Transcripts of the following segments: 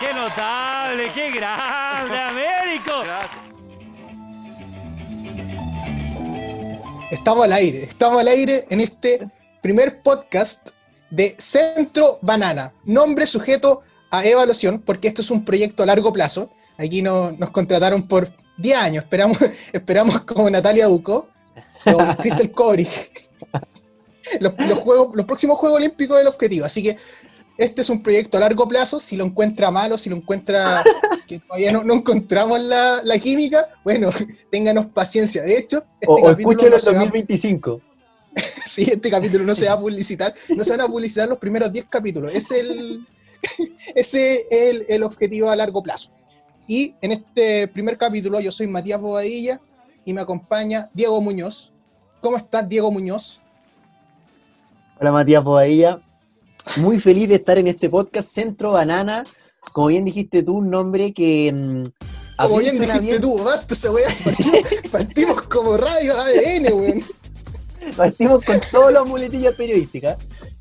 ¡Qué notable! ¡Qué grande, Américo! Gracias. Estamos al aire, estamos al aire en este primer podcast de Centro Banana. Nombre sujeto a evaluación, porque esto es un proyecto a largo plazo. Aquí no- nos contrataron por 10 años, esperamos, esperamos como Natalia Duco o Crystal Kobrich. Los, los juegos, los próximos Juegos Olímpicos del objetivo. Así que este es un proyecto a largo plazo. Si lo encuentra malo, si lo encuentra que todavía no, no encontramos la, la química, bueno, ténganos paciencia. De hecho, este O, escúchelo no en va- 2025. Sí, este capítulo no se va a publicitar, no se van a publicitar los primeros 10 capítulos. Es el, ese es el, el objetivo a largo plazo. Y en este primer capítulo yo soy Matías Bobadilla y me acompaña Diego Muñoz. ¿Cómo estás, Diego Muñoz? Hola Matías Bobadilla. Muy feliz de estar en este podcast Centro Banana. Como bien dijiste tú, un nombre que. mm, a Como bien dijiste tú, basta esa weá, partimos, partimos como radio ADN, weón. Partimos con todas las muletillas periodísticas.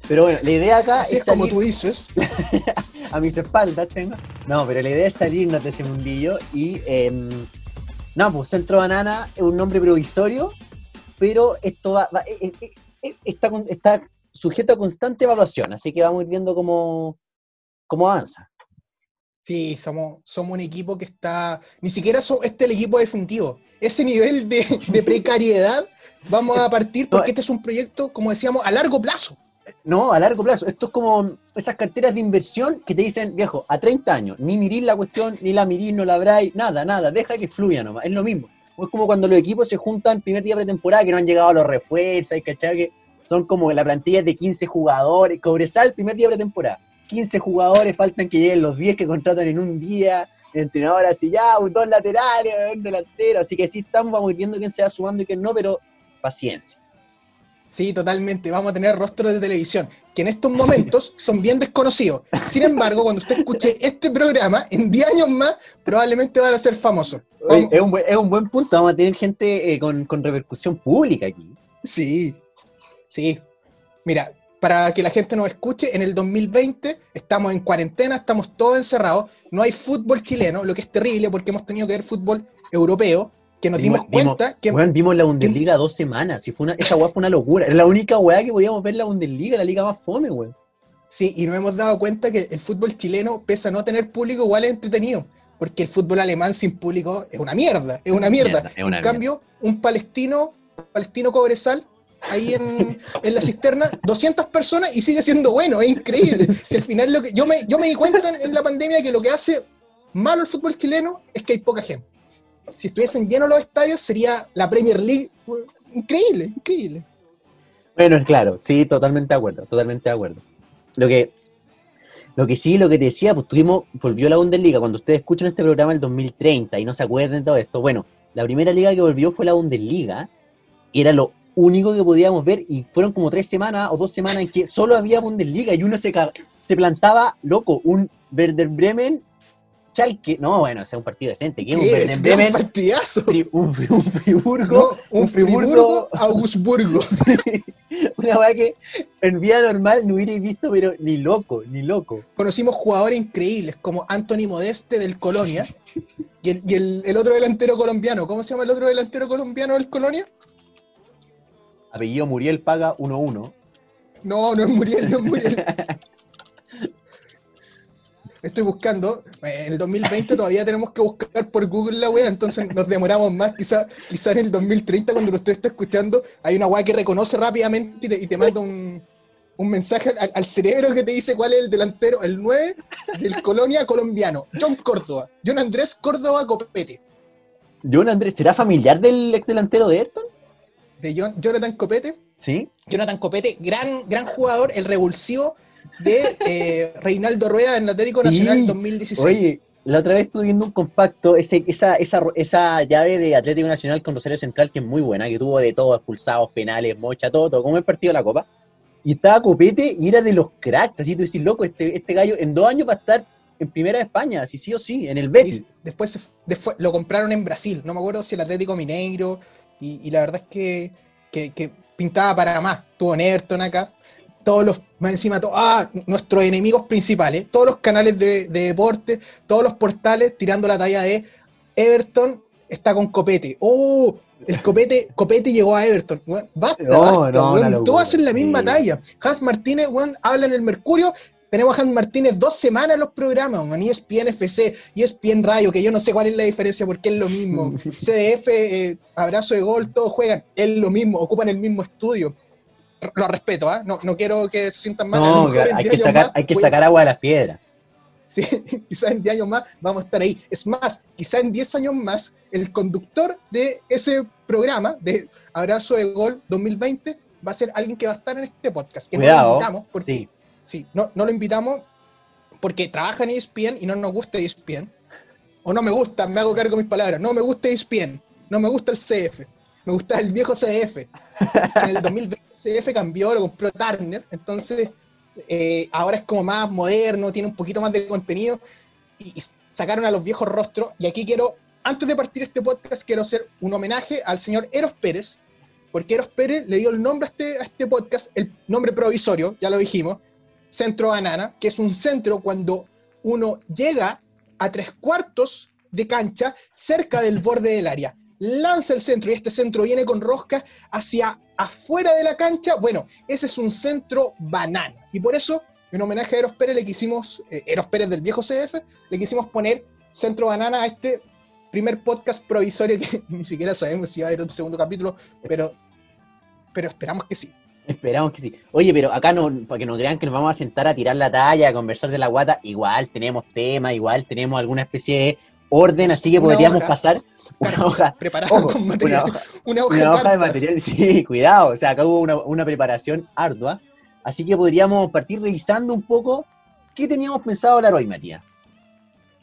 Pero bueno, la idea acá Así es es como tú dices. a mis espaldas tengo. No, pero la idea es salirnos de ese mundillo y em, no, pues Centro Banana es un nombre provisorio, pero esto va, va- eh, eh, eh, está, está sujeto a constante evaluación, así que vamos a ir viendo cómo, cómo avanza. Sí, somos, somos un equipo que está. Ni siquiera so- este es el equipo definitivo. Ese nivel de, de precariedad vamos a partir porque este es un proyecto, como decíamos, a largo plazo. No, a largo plazo. Esto es como esas carteras de inversión que te dicen, viejo, a 30 años, ni mirís la cuestión, ni la mirís, no la abráis, nada, nada, deja que fluya nomás. Es lo mismo. Es como cuando los equipos se juntan primer día pretemporada que no han llegado a los refuerzos, ¿cachai? Que son como la plantilla de 15 jugadores. Cobresal, primer día pretemporada. 15 jugadores, faltan que lleguen los 10 que contratan en un día. El entrenador así, ya, dos laterales, un delantero. Así que sí estamos, vamos viendo quién se va sumando y quién no, pero paciencia. Sí, totalmente. Vamos a tener rostros de televisión que en estos momentos son bien desconocidos. Sin embargo, cuando usted escuche este programa, en 10 años más, probablemente van a ser famosos. Vamos- es, un buen, es un buen punto, vamos a tener gente eh, con, con repercusión pública aquí. Sí, sí. Mira, para que la gente nos escuche, en el 2020 estamos en cuarentena, estamos todos encerrados, no hay fútbol chileno, lo que es terrible porque hemos tenido que ver fútbol europeo, que nos dimos cuenta que... Weón, vimos la Bundesliga dos semanas, y fue una, esa weá fue una locura. Era la única weá que podíamos ver la Bundesliga, la liga más fome, weón. Sí, y nos hemos dado cuenta que el fútbol chileno, pese a no tener público, igual es entretenido. Porque el fútbol alemán sin público es una mierda, es una mierda. Mierda, es una en cambio, un palestino, palestino cobresal, ahí en, en la cisterna, 200 personas y sigue siendo bueno, es increíble. Si al final lo que, yo, me, yo me di cuenta en, en la pandemia que lo que hace malo el fútbol chileno es que hay poca gente. Si estuviesen llenos los estadios, sería la Premier League. Increíble, increíble. Bueno, claro, sí, totalmente de acuerdo, totalmente de acuerdo. Lo que, lo que sí, lo que te decía, pues tuvimos, volvió la Bundesliga, cuando ustedes escuchan este programa el 2030 y no se acuerden de todo esto, bueno, la primera liga que volvió fue la Bundesliga, y era lo único que podíamos ver, y fueron como tres semanas o dos semanas en que solo había Bundesliga, y uno se, se plantaba, loco, un Werder Bremen, Schalke, no, bueno, ese es un partido decente, un ¿Qué es? Bremen, partidazo. Un, un Friburgo, No, un, un Friburgo, Augsburgo. una weá que en vida normal no hubierais visto, pero ni loco, ni loco. Conocimos jugadores increíbles como Anthony Modeste del Colonia y, el, y el- el otro delantero colombiano. ¿Cómo se llama el otro delantero colombiano del Colonia? Apellido Muriel paga 1-1. No, no es Muriel, no es Muriel. Estoy buscando. eh, En el 2020 todavía tenemos que buscar por Google la wea, entonces nos demoramos más. Quizá, quizá en el 2030, cuando usted está escuchando, hay una wea que reconoce rápidamente y te, y te manda un, un mensaje al, al cerebro que te dice cuál es el delantero, el 9 del Colonia colombiano. John Córdoba. John Andrés Córdoba Copete. John Andrés, ¿será familiar del ex delantero de Ayrton? De John- Jonathan Copete. Sí. Jonathan Copete, gran, gran jugador, el revulsivo de eh, Reinaldo Rueda en Atlético Nacional Sí. 2016. Oye, la otra vez estuve viendo un compacto, ese, esa, esa, esa llave de Atlético Nacional con Rosario Central, que es muy buena, que tuvo de todo, expulsados, penales, mocha, todo, todo, como el partido de la Copa. Y estaba Copete y era de los cracks, así tú decís, loco, este, este gallo en dos años va a estar en Primera de España, así sí o sí, en el Betis. Y después, después lo compraron en Brasil, no me acuerdo si el Atlético Mineiro, y, y la verdad es que, que- que pintaba para más. Tuvo Everton acá, todos los, más encima, to- ah, nuestros enemigos principales, todos los canales de, de deporte, todos los portales tirando la talla de Everton está con Copete. ¡Oh! El Copete, Copete llegó a Everton. Weón, basta, No, basta, no, todos hacen la misma sí. talla. Hans Martínez, weón, habla en el Mercurio. Tenemos a Hans Martínez dos semanas en los programas, man. ESPN FC, ESPN Radio, que yo no sé cuál es la diferencia porque es lo mismo. CDF, eh, abrazo de gol, todos juegan, es lo mismo, ocupan el mismo estudio. Lo respeto, ¿ah? No, no quiero que se sientan mal. No, mejor hay 10 que sacar, más hay que sacar agua de las piedras. Sí, quizás en 10 años más vamos a estar ahí. Es más, quizás en 10 años más, el conductor de ese programa, de Abrazo de Gol 2020, va a ser alguien que va a estar en este podcast. Que no Cuidado, lo invitamos, porque, Sí. sí, no, no lo invitamos porque trabaja en ESPN y no nos gusta ESPN. O no me gusta, me hago cargo de mis palabras. No me gusta ESPN, no me gusta el CF, me gusta el viejo CF. En el 2020 el CF cambió, lo compró Turner, entonces eh, ahora es como más moderno, tiene un poquito más de contenido y, sacaron a los viejos rostros. Y aquí quiero, antes de partir este podcast, quiero hacer un homenaje al señor Eros Pérez, porque Eros Pérez le dio el nombre a este, a este podcast, el nombre provisorio, ya lo dijimos, Centro Banana, que es un centro cuando uno llega a tres cuartos de cancha cerca del borde del área. Lanza el centro y este centro viene con rosca hacia afuera de la cancha. Bueno, ese es un centro banana. Y por eso, en homenaje a Eros Pérez, le quisimos, eh, Eros Pérez del viejo CF, le quisimos poner centro banana a este primer podcast provisorio que ni siquiera sabemos si va a haber un segundo capítulo, pero, pero esperamos que sí. Esperamos que sí. Oye, pero acá no, para que no crean que nos vamos a sentar a tirar la talla, a conversar de la guata, igual tenemos tema, igual tenemos alguna especie de orden, así que podríamos hoja. una hoja, Preparado ojo, con una material. hoja, Una hoja, una hoja de material, sí, cuidado, o sea, acá hubo una, una preparación ardua, así que podríamos partir revisando un poco qué teníamos pensado hablar hoy, Matías.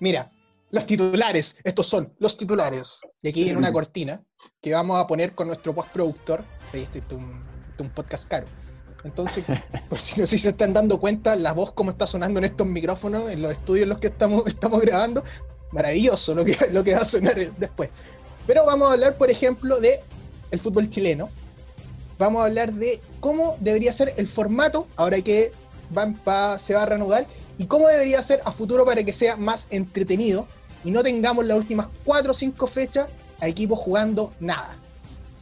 Mira, los titulares, estos son los titulares. Y aquí en una cortina que vamos a poner con nuestro postproductor. Este, este es un, este podcast caro. Entonces, por si no sé si se están dando cuenta, la voz como está sonando en estos micrófonos, en los estudios en los que estamos, estamos grabando, maravilloso lo que, lo que va a sonar después. Pero vamos a hablar, por ejemplo, de el fútbol chileno. Vamos a hablar de cómo debería ser el formato ahora que van pa- se va a reanudar y cómo debería ser a futuro para que sea más entretenido y no tengamos las últimas 4 o 5 fechas a equipos jugando nada.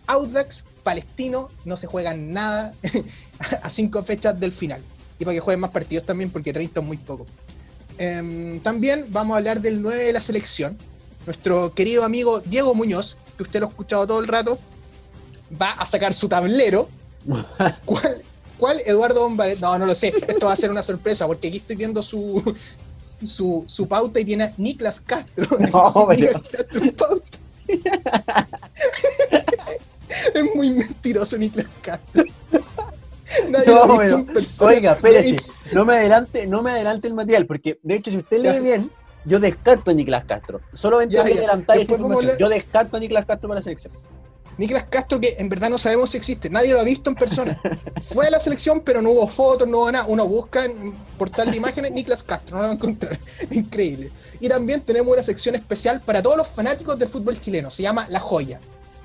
Audax, Palestino, no se juegan nada a 5 fechas del final. Y para que jueguen más partidos también, porque 30 es muy poco. Em, también vamos a hablar del 9 de la selección. Nuestro querido amigo Diego Muñoz, que usted lo ha escuchado todo el rato, va a sacar su tablero. ¿Cuál, cuál Eduardo Bombalet? No, no lo sé. Esto va a ser una sorpresa, porque aquí estoy viendo su, su, su pauta y tiene a Niklas Castro. No, pero- es muy mentiroso Niklas Castro. Nadie No, pero-. Oiga, espérese, no me adelante, no me adelante el material, porque de hecho, si usted lee Ya. bien, yo descarto a Nicolás Castro. Solamente voy a adelantar esa información. hablar- Yo descarto a Nicolás Castro para la selección. Niklas Castro, que en verdad no sabemos si existe, nadie lo ha visto en persona. Fue a la selección, pero no hubo fotos, no hubo nada. Uno busca en portal de imágenes Niklas Castro, no lo va a encontrar. Increíble. Y también tenemos una sección especial para todos los fanáticos del fútbol chileno. Se llama La Joya.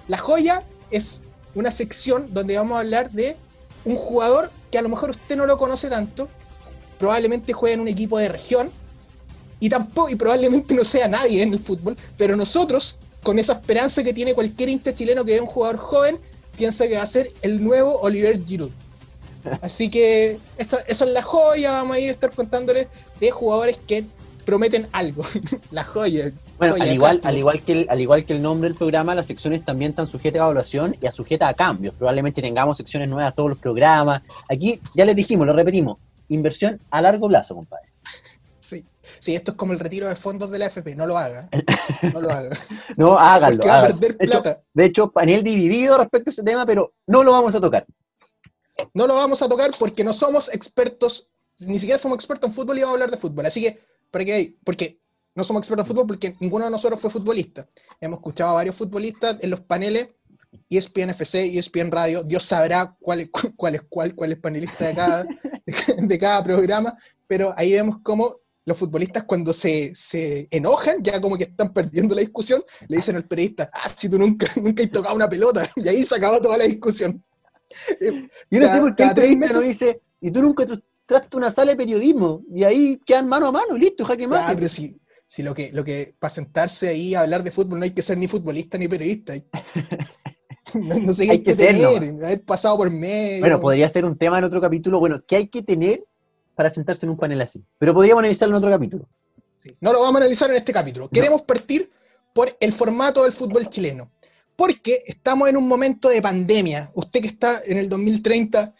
La Joya es una sección donde vamos a hablar de un jugador que a lo mejor usted no lo conoce tanto, probablemente juega en un equipo de región y tampoco y probablemente no sea nadie en el fútbol, pero nosotros con esa esperanza que tiene cualquier hincha chileno que ve un jugador joven, piensa que va a ser el nuevo Oliver Giroud. Así que esta, esa es la joya, vamos a ir a estar contándoles de jugadores que prometen algo. la joya. Bueno, al igual, al, igual que el, al igual que el nombre del programa, las secciones también están sujetas a evaluación y a sujetas a cambios. Probablemente tengamos secciones nuevas a todos los programas. Aquí, ya les dijimos, lo repetimos, inversión a largo plazo, compadre. Sí. sí, esto es como el retiro de fondos de la AFP, no lo haga. No lo haga. No, háganlo. Porque va a háganlo. perder De hecho, plata. de hecho, panel dividido respecto a ese tema, pero no lo vamos a tocar. No lo vamos a tocar porque no somos expertos, ni siquiera somos expertos en fútbol y vamos a hablar de fútbol. Así que, ¿para qué? Porque no somos expertos en fútbol porque ninguno de nosotros fue futbolista. Hemos escuchado a varios futbolistas en los paneles, E ESPN FC, ESPN Radio. Dios sabrá cuál es cuál, es cuál, cuál es panelista de cada, de cada programa, pero ahí vemos cómo los futbolistas cuando se, se enojan, ya como que están perdiendo la discusión, le dicen al periodista, ah, si tú nunca, nunca has tocado una pelota, y ahí se acabó toda la discusión. Yo no sé por qué el periodista no dice, y tú nunca traste una sala de periodismo, y ahí quedan mano a mano, listo, jaque mate. pero si, si lo que, lo que, para sentarse ahí a hablar de fútbol no hay que ser ni futbolista ni periodista. No, no sé qué Hay hay que, que ser, tener, haber pasado por medio. Bueno, podría ser un tema en otro capítulo, bueno, ¿qué hay que tener para sentarse en un panel así? Pero podríamos analizarlo en otro capítulo. Sí, No lo vamos a analizar en este capítulo. Queremos partir por el formato del fútbol chileno. Porque estamos en un momento de pandemia. Usted que está en el 2030,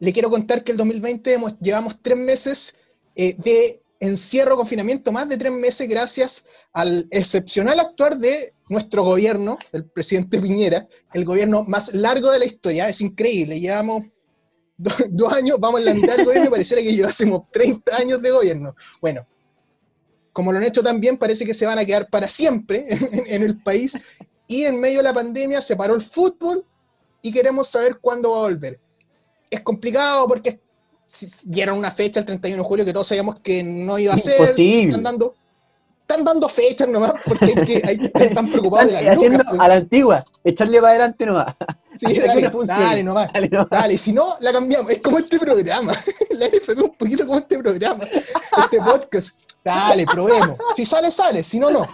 le quiero contar que el 2020 hemos- llevamos tres meses eh, de encierro, confinamiento, más de tres meses gracias al excepcional actuar de nuestro gobierno, el presidente Piñera, el gobierno más largo de la historia. Es increíble. Llevamos do- dos años, vamos en la mitad del gobierno y pareciera que llevásemos 30 años de gobierno. Bueno, como lo han hecho también, parece que se van a quedar para siempre en, en el país. Y en medio de la pandemia se paró el fútbol y queremos saber cuándo va a volver. Es complicado porque dieron una fecha el 31 de julio que todos sabíamos que no iba a ser. Imposible. Están dando, están dando fechas nomás porque hay que, hay- están preocupados de haciendo lucas, pues. a la antigua, echarle para adelante nomás. Sí, dale, dale nomás. Dale, no. Dale, si no, la cambiamos. Es como este programa. La NFP es un poquito como este programa. Este podcast. Dale, probemos. Si sale, sale. Si no, no.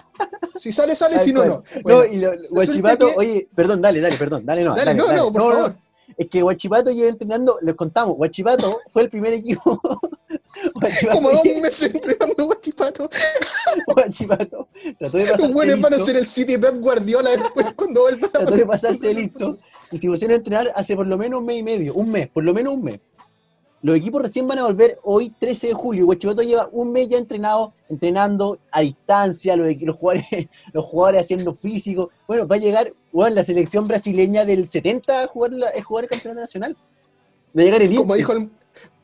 Si sale, sale. Si no, no. No, Bueno, y lo, Guachipato, que- oye, perdón, dale, dale, perdón, dale, no. dale, no, no, por favor. Es que Guachipato lleva entrenando, les contamos, Guachipato fue el primer equipo. Guachipato, Como dos meses entrenando guachipato. Guachipato trató de pasarse buenos van a listo, ser el City Pep Guardiola después cuando vuelvan a trató de pasarse listo, y se pusieron a entrenar hace por lo menos un mes y medio, un mes, por lo menos un mes. Los equipos recién van a volver hoy, 13 de julio. Guachipato lleva un mes ya entrenado, entrenando a distancia, los, los jugadores, los jugadores haciendo físico. Bueno, va a llegar bueno, la selección brasileña del 70 a jugar, la, a jugar el campeonato nacional. Va a llegar el como dijo el,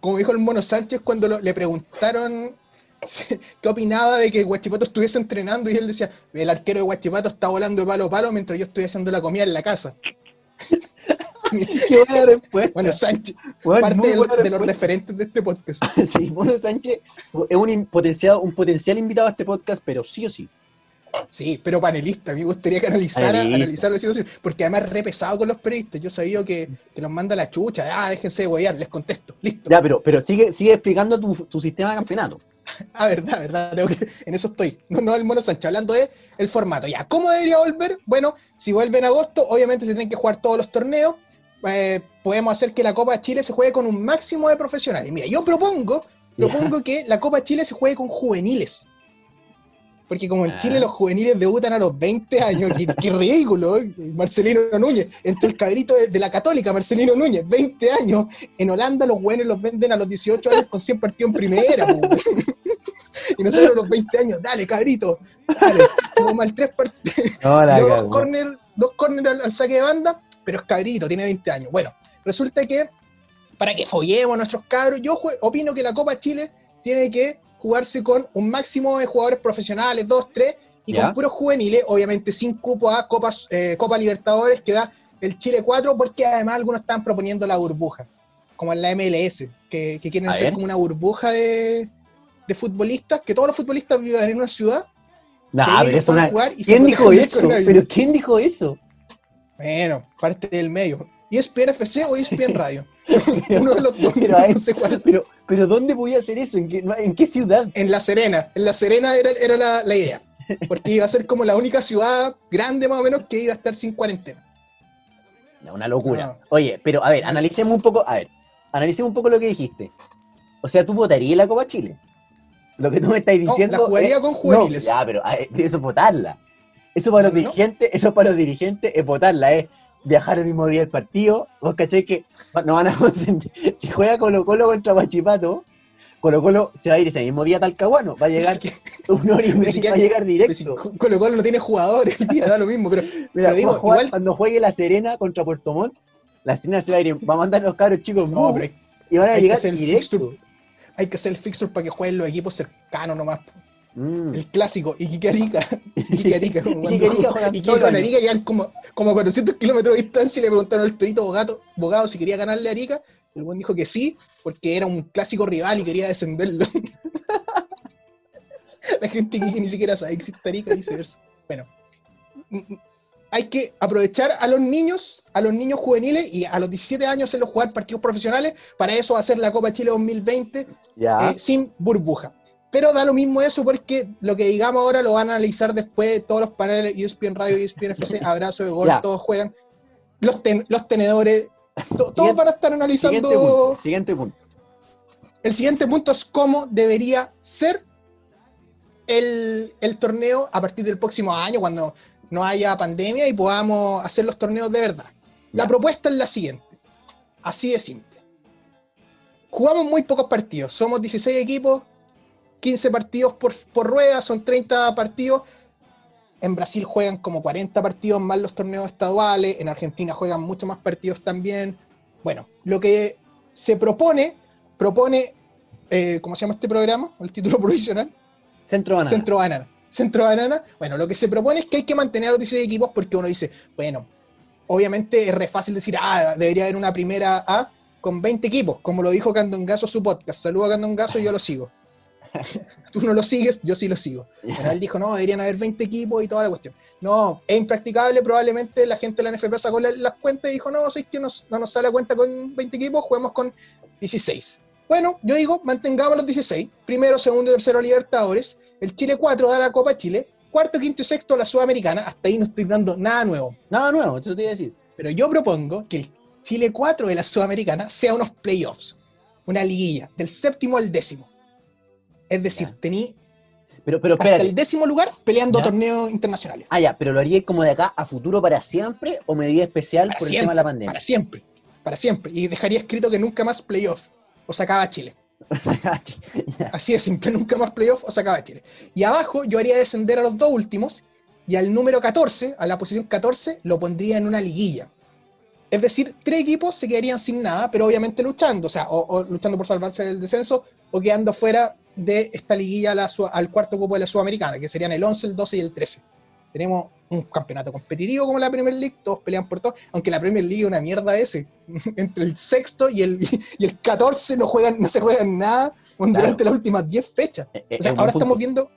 como dijo el Mono Sánchez cuando lo- le preguntaron si- qué opinaba de que Guachipato estuviese entrenando y él decía, el arquero de Guachipato está volando de palo a palo mientras yo estoy haciendo la comida en la casa. Qué buena respuesta. Bueno, Sánchez, Bueno, parte del- de los referentes de este podcast. Sí, Mono Sánchez es un, potencial, un potencial invitado a este podcast, pero sí o sí. Sí, pero panelista, a mí me gustaría que analizara, analizara la situación, porque además re pesado con los periodistas. Yo sabía que, que los manda la chucha, ah, déjense de huear, les contesto, listo. Ya, pero, pero sigue, sigue explicando tu, tu sistema de campeonato. Ah, verdad, verdad, tengo que- en eso estoy. No, no el Mono Sánchez, hablando de el formato. Ya, ¿cómo debería volver? Bueno, si vuelve en agosto, obviamente se tienen que jugar todos los torneos. Eh, podemos hacer que la Copa de Chile se juegue con un máximo de profesionales. Mira, yo propongo, propongo que la Copa de Chile se juegue con juveniles. Porque como en Ah. Chile los juveniles debutan a los 20 años, qué, qué ridículo. ¿eh? Marcelino Núñez, entre el cabrito de, de la Católica, Marcelino Núñez, 20 años. En Holanda los buenos los venden a los 18 años con 100 partidos en primera. y nosotros a los 20 años, dale cabrito, dale. Como mal tres partidos dos corner, dos corner al, al saque de banda, pero es cabrito, tiene 20 años. Bueno, resulta que para que follemos a nuestros cabros, yo opino que la Copa Chile tiene que jugarse con un máximo de jugadores profesionales, dos, tres, y Ya. con puros juveniles, obviamente sin cupo a Copas, eh, Copa Libertadores que da el Chile 4, porque además algunos están proponiendo la burbuja, como en la MLS, que, que quieren A hacer ver. como una burbuja de, de futbolistas, que todos los futbolistas vivan en una ciudad. Nah, pero eso y se ¿Quién dijo eso? ¿Pero quién dijo eso? Bueno, parte del medio. ¿ESPN FC o ESPN Radio? Uno de los dos. Pero a no sé cuál. Pero, pero ¿dónde voy a hacer eso? ¿En qué, en qué ciudad? En La Serena. En La Serena era, era la, la idea. Porque iba a ser como la única ciudad grande más o menos que iba a estar sin cuarentena. Una locura. Ah. Oye, pero a ver, analicemos un poco, a ver, analicemos un poco lo que dijiste. O sea, tú votarías la Copa Chile. Lo que tú me estás No, diciendo. la jugaría es- con juveniles. No, ya, pero a ver, eso es votarla. Eso para los No. dirigentes, eso para los dirigentes es votarla, es viajar el mismo día del partido. Vos cacháis que no van a consentir. Si juega Colo Colo contra Guachipato, Colo Colo se va a ir ese mismo día a Talcahuano. Va a llegar una hora y media, va a llegar directo. Colo Colo no tiene jugadores, día da lo mismo, pero Mira, pero digo, jugar- igual- cuando juegue la Serena contra Puerto Montt, la Serena se va a ir, va a mandar a los cabros chicos no, pero hay, y van a llegar directo. fixture. Hay que hacer el fixture para que jueguen los equipos cercanos nomás. Mm. El clásico, Iquique Arica. Iquique Arica, como cuando- Iquique con. Arica quedan como, como 400 kilómetros de distancia y le preguntaron al Torito Bogado, Bogado si quería ganarle a Arica. El buen dijo que sí, porque era un clásico rival y quería descenderlo. La gente que ni siquiera sabe que existe Arica y viceversa. Bueno, hay que aprovechar a los niños, a los niños juveniles y a los 17 años hacerlos jugar partidos profesionales. Para eso va a ser la Copa Chile 2020 Ya. eh, sin burbuja. Pero da lo mismo eso porque lo que digamos ahora lo van a analizar después todos los paneles, ESPN Radio, ESPN FC, abrazo de gol, todos juegan. Los, ten- los tenedores, to- todos van a estar analizando. Siguiente punto. Siguiente punto. El siguiente punto es cómo debería ser el, el torneo a partir del próximo año, cuando no haya pandemia y podamos hacer los torneos de verdad. La propuesta es la siguiente, así de simple. Jugamos muy pocos partidos, somos 16 equipos, 15 partidos por, por rueda, son 30 partidos. En Brasil juegan como 40 partidos más los torneos estaduales, en Argentina juegan mucho más partidos también. Bueno, lo que se propone, propone, eh, ¿cómo se llama este programa? El título provisional. Centro banana. Centro Banana. Centro Banana. Bueno, lo que se propone es que hay que mantener a los 16 equipos porque uno dice, bueno, obviamente es re fácil decir, ah, debería haber una primera A con 20 equipos, como lo dijo Candongazo en su podcast. Saludo a Candongazo yo lo sigo. Tú no lo sigues, yo sí lo sigo. Pero él dijo, no, deberían haber 20 equipos y toda la cuestión. No, es impracticable, probablemente la gente de la NFP sacó la- las cuentas y dijo, no, si es que nos- no nos sale la cuenta con 20 equipos, juguemos con 16. Bueno, yo digo, mantengamos los 16, primero, segundo y tercero Libertadores, el Chile 4 da la Copa Chile, cuarto, quinto y sexto la Sudamericana, hasta ahí no estoy dando nada nuevo. Nada nuevo, eso te iba a decir. Pero yo propongo que el Chile 4 de la Sudamericana sea unos playoffs, una liguilla, del séptimo al décimo. Es decir, tení Pero, pero hasta el décimo lugar peleando Ya. torneos internacionales. Ah, ya, pero lo haría como de acá a futuro para siempre o medida especial Para por el siempre, tema de la pandemia. Para siempre, para siempre. Y dejaría escrito que nunca más playoff o sacaba Chile. Así de simple, nunca más playoff o sacaba Chile. Y abajo yo haría descender a los dos últimos y al número 14, a la posición 14, lo pondría en una liguilla. Es decir, tres equipos se quedarían sin nada, pero obviamente luchando, o sea, o, luchando por salvarse del descenso o quedando fuera de esta liguilla la al cuarto cupo de la Sudamericana, que serían el 11, el 12 y el 13. Tenemos un campeonato competitivo como la Premier League, todos pelean por todo, aunque la Premier League es una mierda ese. Entre el sexto y el, y el 14 no, juegan, no se juegan nada Claro. durante las últimas 10 fechas. Eh, eh, O sea, es ahora estamos viendo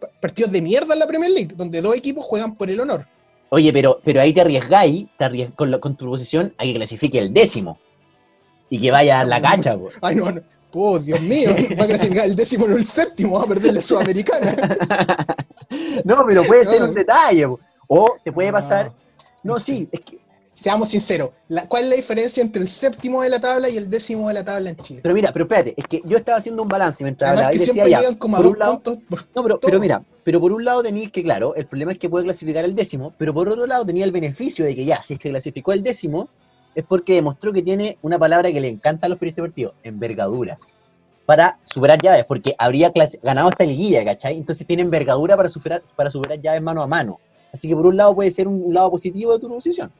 pa- partidos de mierda en la Premier League, donde dos equipos juegan por el honor. Oye, pero, pero ahí te arriesgáis, te arries- con, la- con tu posición a que clasifique el décimo. Y que vaya a la cacha, po. Ay, no, no. Oh, Dios mío, va a clasificar el décimo o el séptimo, va a perder la Sudamericana. No, pero puede ser No. un detalle. O te puede pasar. No, sí, es que. Seamos sinceros, la- ¿cuál es la diferencia entre el séptimo de la tabla y el décimo de la tabla en Chile? Pero mira, pero espérate, es que yo estaba haciendo un balance mientras Además hablaba que y decía siempre ya. como a por dos un lado, por- No, pero, pero mira, pero por un lado tenéis que, claro, el problema es que puede clasificar el décimo, pero por otro lado tenía el beneficio de que ya, si es que clasificó el décimo, es porque demostró que tiene una palabra que le encanta a los periodistas deportivos, envergadura, para superar llaves, porque habría ganado esta liguilla, ¿cachai? Entonces tiene envergadura para superar, para superar llaves mano a mano. Así que por un lado puede ser un lado positivo de tu posición.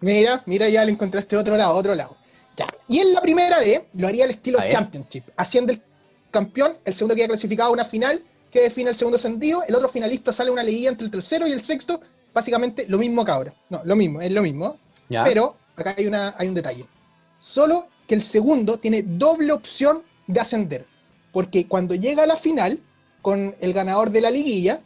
Mira, mira, ya le encontraste otro lado, otro lado. Ya. Y en la primera vez lo haría al estilo. Championship, haciendo el campeón, el segundo que queda clasificado a una final, que define el segundo sentido, el otro finalista sale a una liguilla entre el tercero y el sexto, básicamente lo mismo que ahora. No, lo mismo, es lo mismo, ¿ya? pero acá hay, una, hay un detalle. Solo que el segundo tiene doble opción de ascender, porque cuando llega a la final, con el ganador de la liguilla,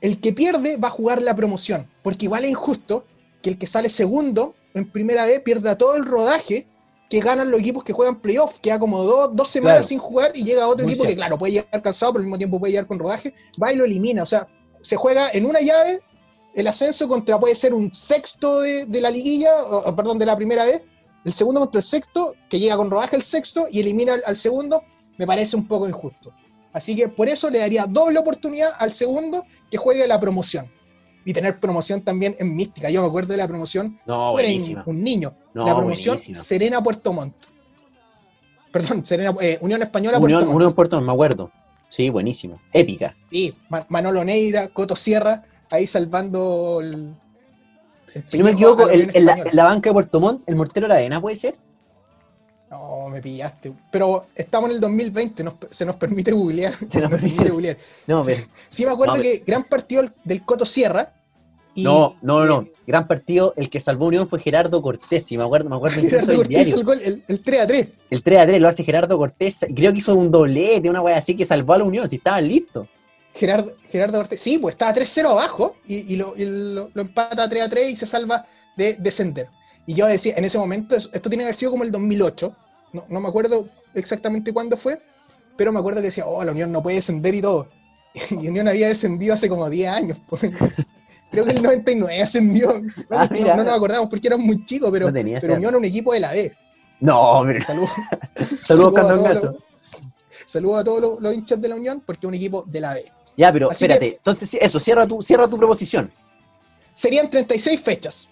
el que pierde va a jugar la promoción, porque igual es injusto que el que sale segundo en primera vez pierda todo el rodaje que ganan los equipos que juegan playoff, queda como dos, dos semanas Claro. sin jugar y llega otro Muy equipo que, claro, puede llegar cansado, pero al mismo tiempo puede llegar con rodaje, va y lo elimina. O sea, se juega en una llave el ascenso contra puede ser un sexto de, de la liguilla, o, perdón, de la primera vez, el segundo contra el sexto, que llega con rodaje el sexto y elimina al, al segundo, me parece un poco injusto. Así que por eso le daría doble oportunidad al segundo que juegue la promoción. Y tener promoción también en mística. Yo me acuerdo de la promoción No, buenísima. un niño. No, la promoción. Serena Puerto Montt. Perdón, Serena, eh, Unión Española Puerto Montt. Unión Puerto, Montt, me acuerdo. Sí, buenísimo. Épica. Sí, Ma- Manolo Neira, Coto Sierra, ahí salvando el. el Si no me equivoco, el- en, la, Española. en la banca de Puerto Montt, el mortero de la arena, ¿puede ser? No, me pillaste. Pero estamos en el 2020, nos- se nos permite googlear. Se nos permite. googlear. No, Sí. pero- Sí, me acuerdo No, que gran partido del Coto Sierra. y- no, no, no, no. Gran partido, el que salvó Unión fue Gerardo Cortés, sí, me acuerdo, me acuerdo Gerardo Cortés el gol, el, el 3 a 3. El 3 a 3 lo hace Gerardo Cortés, creo que hizo un doblete, una wea así que salvó a la Unión, si estaban listos. Gerardo, Gerardo Cortés. Sí, pues estaba 3-0 abajo y, y lo, y lo- lo empata 3-3 y se salva de descender. Y yo decía, en ese momento, es- esto tiene que haber sido como el 2008, no, no me acuerdo exactamente cuándo fue, pero me acuerdo que decía, oh, la Unión no puede descender y todo. Y Unión había descendido hace como 10 años. pues. Creo que el 99 ascendió. No, Ah, no- nos acordamos porque éramos muy chicos, pero, No pero Unión es un equipo de la B. No, pero Saludos. Saludos, a Candón todos Gaso. los- Saludos a todos los, los hinchas de la Unión porque es un equipo de la B. Ya, pero Así espérate. Entonces, sí, eso, cierra tu, cierra tu proposición. Serían 36 fechas.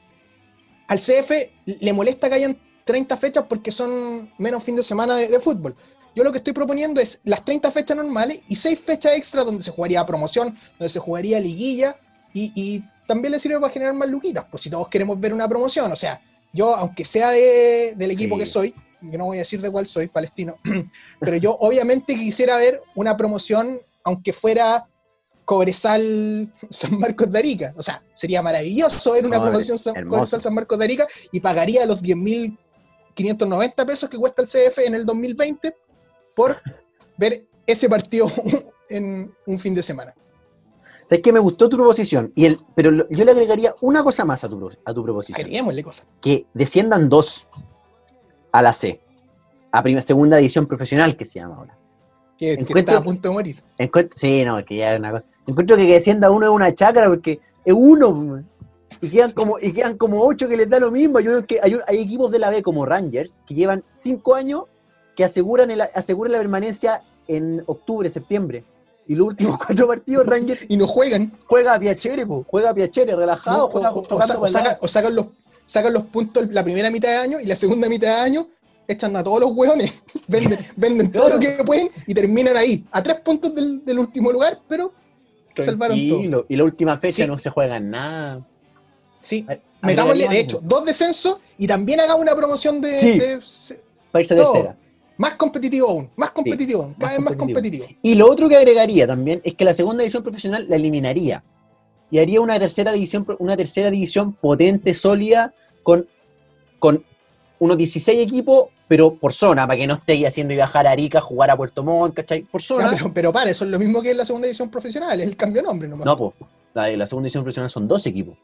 Al CF le molesta que hayan 30 fechas porque son menos fin de semana de, de fútbol. Yo lo que estoy proponiendo es las 30 fechas normales y 6 fechas extra donde se jugaría promoción, donde se jugaría liguilla y, y también le sirve para generar más luquitas, pues si todos queremos ver una promoción. O sea, yo, aunque sea de- del equipo Sí. que soy, que no voy a decir de cuál soy, palestino, pero yo obviamente quisiera ver una promoción, aunque fuera Cobresal San Marcos de Arica. O sea, sería maravilloso ver una promoción San. Cobresal San Marcos de Arica y pagaría los 10.590 pesos que cuesta el CF en el 2020 por ver ese partido en un fin de semana. ¿Sabes que me gustó tu proposición? Y el, pero yo le agregaría una cosa más a tu, a tu proposición. Agreguémosle cosas. Que desciendan dos a la C. A primera, segunda división profesional que se llama ahora. Que, que está a punto de morir. Encuentro, sí, no, que ya es una cosa. Encuentro que que descienda uno es una chacra porque es uno. Y quedan, como, y quedan como ocho que les da lo mismo. Yo veo que hay, hay equipos de la B como Rangers que llevan cinco años que aseguran, el, aseguran la permanencia en octubre, septiembre. Y los últimos cuatro partidos Rangers Y no juegan. juega a Piacere, po, juega a Piacere, relajado, No, o, juega saca- o sacan, los, sacan los puntos la primera mitad de año y la segunda mitad de año echan a todos los hueones, venden, venden todo lo que pueden y terminan ahí, a tres puntos del, del último lugar, pero salvaron todo. Y la última fecha Sí. no se juegan nada. sí, A- metámosle, de hecho, dos descensos y también hagamos una promoción de, Sí. de- se- Para irse a todo. tercera. más competitivo aún, más competitivo aún, cada vez más competitivo. competitivo. Y lo otro que agregaría también es que la segunda división profesional la eliminaría. Y haría una tercera división, una tercera división potente, sólida, con, con unos 16 equipos, pero por zona, para que no esté haciendo viajar a Arica, jugar a Puerto Montt, ¿cachai? Por zona. pero, pero para, eso es lo mismo que en la segunda división profesional, es el cambio de nombre nomás. No, pues, la, de la segunda división profesional son dos equipos.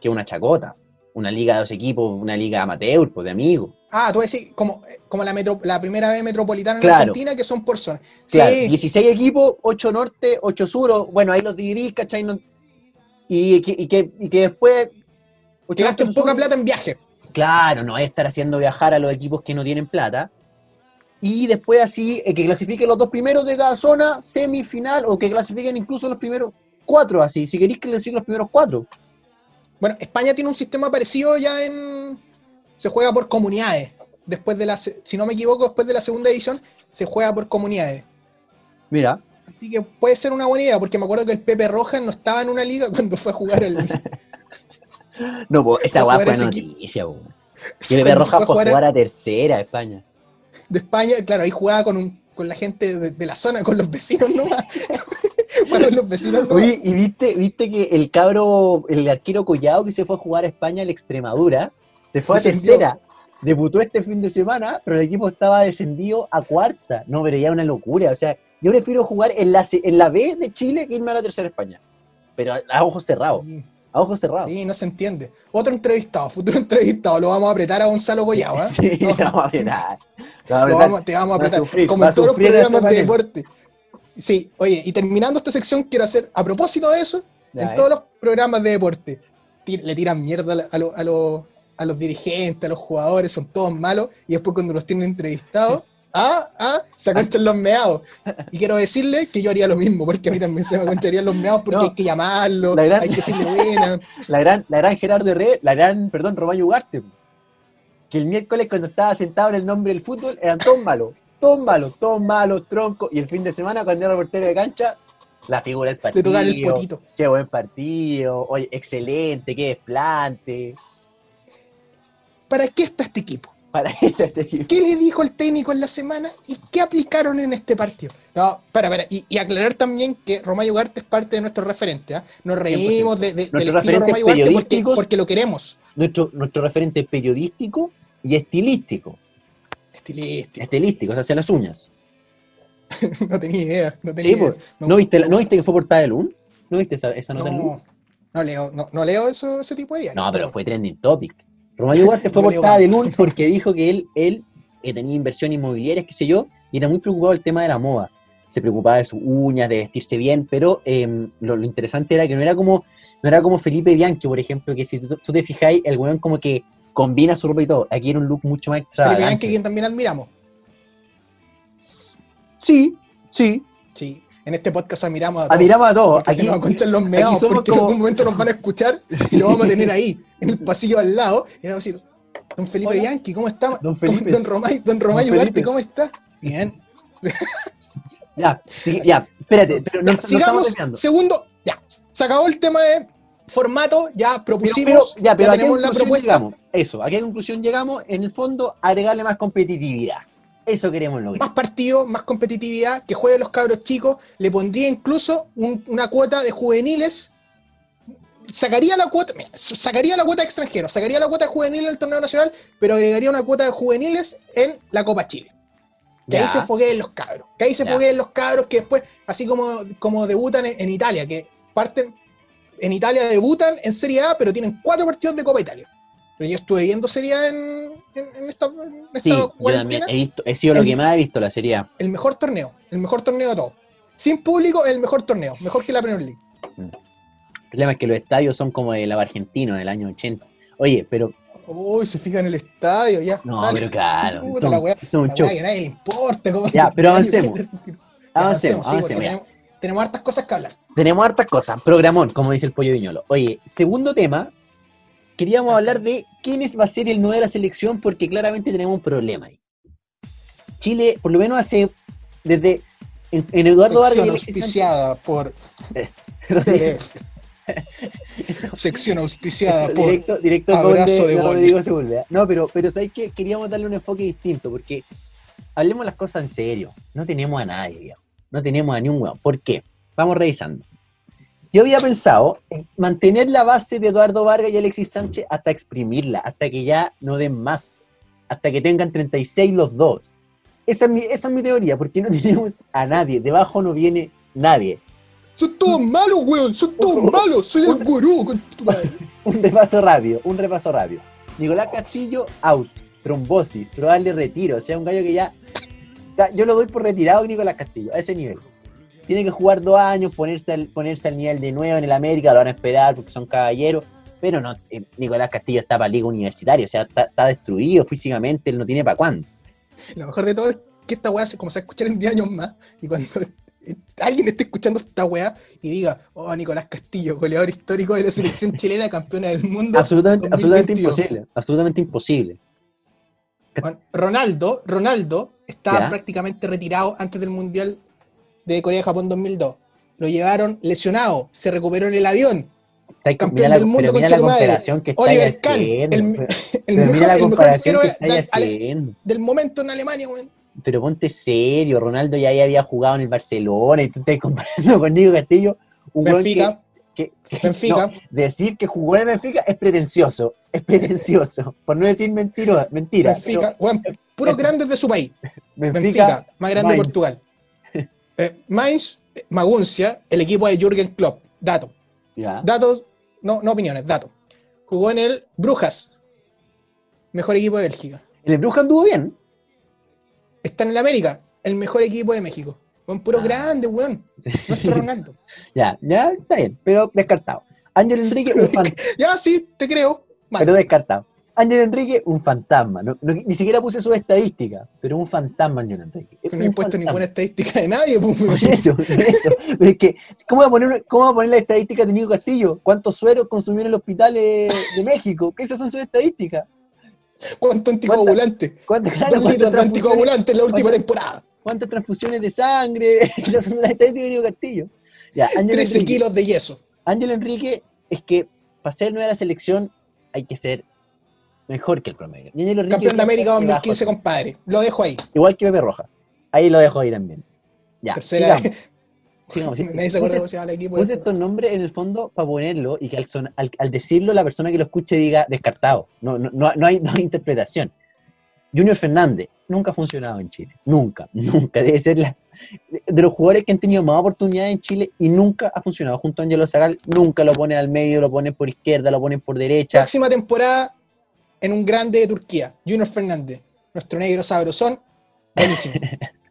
Que es una chacota. Una liga de dos equipos, una liga amateur, pues, de amigos. Ah, tú decís, como, como la, metro- la primera vez metropolitana en. Argentina, que son por zona. Claro, Sí, 16 equipos, 8 norte, 8 sur, bueno, ahí los dividís, ¿cachai? No- y, que, y, que, y que después... gasten poca plata en viaje. Claro, no es estar haciendo viajar a los equipos que no tienen plata. Y después así, eh, que clasifiquen los dos primeros de cada zona, semifinal, o que clasifiquen incluso los primeros cuatro, así. Si queréis que clasifiquen los primeros cuatro. Bueno, España tiene un sistema parecido ya en. Se juega por comunidades. Después de la. Si no me equivoco, después de la segunda edición, se juega por comunidades. Mira, Así que puede ser una buena idea, porque me acuerdo que el Pepe Rojas no estaba en una liga cuando fue a jugar el. no, pues esa Fue a weá jugar fue noticia, po. Rojas a por jugar a tercera de España. de España, claro, ahí jugaba con, un- con la gente de, de la zona, con los vecinos nomás. Con los vecinos nomás. Oye, ¿y viste, viste que el cabro, el arquero Collado que se fue a jugar a España, el Extremadura, se fue a tercera? Debutó este fin de semana, pero el equipo estaba descendido a cuarta. No, pero ya una locura. O sea, yo prefiero jugar en la, en la B de Chile que irme a la tercera España. Pero a, ojos cerrados, a ojos cerrados. Sí, no se entiende. Otro entrevistado, futuro entrevistado, lo vamos a apretar a Gonzalo Collado, ¿ah? Sí, No, vamos a apretar. Lo vamos- te vamos a va a apretar. sufrir, como en todos los en este programas de deporte. Sí, oye, y terminando esta sección, quiero hacer, a propósito de eso, Ya, en eh. todos los programas de deporte, le tiran mierda a, lo- a lo- a los dirigentes, a los jugadores, son todos malos, y después cuando los tienen entrevistados, ah, ah, se aconchan los meados. Y quiero decirle que yo haría lo mismo, porque a mí también se me aconcharían los meados, porque No. hay que llamarlo, La gran- hay que decirle buena. la gran, la gran Gerardo Herrera, la gran, perdón, Romayo Ugarte, que el miércoles cuando estaba sentado en el nombre del fútbol eran todos malos, todos malos, todos malos, troncos, y el fin de semana cuando era portero de cancha, la figura del Le partido, tocar el potito. qué buen partido, oye, excelente, qué desplante, ¿Para qué está este equipo? Para este. ¿Qué le dijo el técnico en la semana y qué aplicaron en este partido? No, para, para. Y, y aclarar también que Romayo Ugarte es parte de nuestro referente. ¿ah? Nos reímos de, de- del estilo Romayo Ugarte porque, porque lo queremos. Nuestro, nuestro referente periodístico y estilístico, Estilístico. estilístico, o sea, hacia las uñas. no tenía idea. No, tenía Sí, idea. ¿No viste, la- ¿No viste que fue portada de Loon? ¿No viste esa, esa nota de Loon? No, no leo, no, no leo eso, ese tipo de diarios. No, pero fue trending topic. Romario Ugarte fue portada de. Loon porque dijo que él, él que tenía inversión inmobiliaria, qué sé yo, y era muy preocupado del tema de la moda. Se preocupaba de sus uñas, de vestirse bien, pero em, lo, lo interesante era que no era como no era como Felipe Bianchi, por ejemplo, que si tú, tú te fijáis, el weón como que combina su ropa y todo. Aquí era un look mucho más Felipe extravagante. Bianchi, quien también admiramos. Sí, sí. Sí, en este podcast admiramos a todos. Admiramos a todos. Porque se Aquí, nos van los meados, porque en como- algún momento nos van a escuchar y lo vamos a tener ahí, en el pasillo al lado, y vamos a decir, don Felipe Hola. Bianchi, ¿cómo está? Don Felipe. Don Romay, don Romay Ugarte. ¿cómo está? Bien. ya, sí, ya, espérate, pero no, Ya, no sigamos, segundo, ya, se acabó el tema de formato, ya Pero, propusimos, pero- ya, pero ya ¿a qué tenemos la propuesta. llegamos? Eso, ¿a qué conclusión llegamos? En el fondo, agregarle más competitividad. Eso queremos lograr. más partidos, más competitividad, que jueguen los cabros chicos, le pondría incluso un- una cuota de juveniles, sacaría la cuota, sacaría la cuota de extranjeros, sacaría la cuota de juveniles del torneo nacional, pero agregaría una cuota de juveniles en la Copa Chile. Que Ya. ahí se fogueen los cabros, que ahí se Ya. fogueen los cabros que después, así como, como debutan en, en Italia, que parten, en Italia debutan en Serie A, pero tienen cuatro partidos de Copa Italia. Pero yo estuve viendo Serie A en, en, en esta, en esta Sí, yo también he, visto, he sido lo El- que más he visto la serie A. el mejor torneo, el mejor torneo de todos. Sin público, el mejor torneo, mejor que la Premier League. El problema es que los estadios son como de la Argentino del año 80. Oye, pero. Uy, se fija en el estadio, ya. No, dale. pero claro. Puta, la weá- La que nadie le importa. cómo- Ya, pero avancemos. Avancemos, sí, avancemos. tenemos, tenemos hartas cosas que hablar. Tenemos hartas cosas. Programón, como dice el pollo viñolo. Oye, segundo tema. Queríamos hablar de quién es- va a ser el 9 de la selección, porque claramente tenemos un problema ahí. Chile, por lo menos hace. Desde. En, en Eduardo Vargas. auspiciada por. Sección auspiciada por. directo, directo abrazo de de. No, pero, pero ¿sabes qué? Queríamos darle un enfoque distinto, porque hablemos las cosas en serio. No tenemos a nadie, viejo. No tenemos a ni un hueón. ¿Por qué? Vamos revisando. Yo había pensado en mantener la base de Eduardo Vargas y Alexis Sánchez hasta exprimirla, hasta que ya no den más, hasta que tengan 36 los dos. Esa es mi, esa es mi teoría, porque no tenemos a nadie. Debajo no viene nadie. Son todos malos, weón. Son todos malos. Soy el gurú. con tu madre. Un repaso rápido, un repaso rápido. Nicolás Castillo, out. Trombosis, probable retiro. O sea, un gallo que ya. ya- yo lo doy por retirado, Nicolás Castillo, a ese nivel. Tiene que jugar dos años, ponerse al, ponerse al nivel de nuevo en el América, lo van a esperar porque son caballeros. Pero no, eh, Nicolás Castillo está para Liga Universitaria, o sea, está, está destruido físicamente, él no tiene para cuándo. Lo mejor de todo es que esta weá se comienza a escuchar en 10 años más. Y cuando alguien esté escuchando esta weá y diga, oh, Nicolás Castillo, goleador histórico de la selección chilena, campeona del mundo. Absolutamente, 2022. absolutamente imposible, absolutamente imposible. Ronaldo, Ronaldo estaba Ya. prácticamente retirado antes del Mundial de Corea-Japón 2002. Lo llevaron lesionado, se recuperó en el avión. Está- Campeón la, del mundo, pero la tu madre. comparación que está Oliver Kahn, haciendo. el, pero- el pero mejor, mira la el mejor comparación que está haciendo. del momento en Alemania, weón. Pero ponte serio, Ronaldo ya había jugado en el Barcelona y tú estás comparando con Nico Castillo. Un Benfica, que, que- Benfica. no, decir que jugó en el Benfica es pretencioso, es pretencioso, por no decir mentira, mentira. Benfica, weón, puros grandes de su país. pero Benfica, Benfica, más grande de. Portugal. Eh, Mainz, Maguncia, el equipo de Jürgen Klopp. Dato. ya, Datos, no, no opiniones, datos. Jugó en el Brujas, mejor equipo de Bélgica. el Bruja anduvo bien. Está en el América, el mejor equipo de México. Weón, puro Ah. grande, weón. Nuestro Ronaldo. Ya, ya, está bien, pero descartado. Ángel Enrique, Ya, sí, te creo. Mal. pero descartado. Ángel Enrique, un fantasma. No- no- ni siquiera puse sus estadísticas, pero un fantasma Ángel Enrique. Que no he puesto fantasma. ninguna estadística de nadie, pues. Por eso, por eso. Pero es que, ¿cómo va a poner, cómo va a poner la estadística de Nico Castillo? ¿Cuántos sueros consumió en el hospital de, de México? ¿Qué esas son sus estadísticas? ¿Cuánto anticoagulante? ¿Cuánto, claro, Dos litros de anticoagulante en la última ¿Cuántas- temporada. cuántas transfusiones de sangre? Esas son las estadísticas de Nico Castillo. Ya, Ángel 13 Enrique, kilos de yeso. Ángel Enrique es que para ser nueva la selección hay que ser mejor que el promedio. Campeón de América debajo, 2015, compadre. Lo dejo ahí. Igual que Pepe Roja. Ahí lo dejo ahí también. Ya, Tercera sigamos. sigamos. Nadie se Puse- el equipo. Puse estos nombres en el fondo para ponerlo y que al, son- al- al decirlo la persona que lo escuche diga descartado. No, no, no, no hay, no hay interpretación. Junior Fernández nunca ha funcionado en Chile. Nunca, nunca. Debe ser la, de los jugadores que han tenido más oportunidades en Chile y nunca ha funcionado. Junto a Angelo Zagal, nunca lo ponen al medio, lo ponen por izquierda, lo ponen por derecha. Próxima temporada en un grande de Turquía, Junior Fernández, nuestro negro sabrosón. Buenísimo.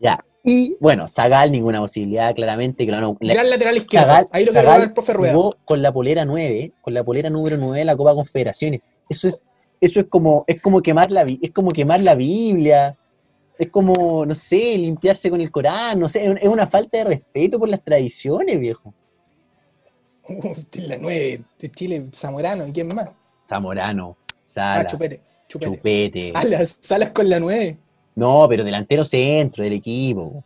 Ya. Y bueno, Zagal, ninguna posibilidad, claramente. Gran lateral izquierdo. Zagal- Ahí lo Zagal el profe Rueda. jugó con la polera 9, con la polera número 9 de la Copa Confederaciones. Eso es, eso es como, es como quemar la es como quemar la Biblia, es como, no sé, limpiarse con el Corán, no sé, es un- es una falta de respeto por las tradiciones, viejo. La 9 de Chile, Zamorano, ¿y quién más? Zamorano, Ah, Sala, chupete. Chupete. Chupete. Salas, Salas con la 9. No, pero delantero centro del equipo.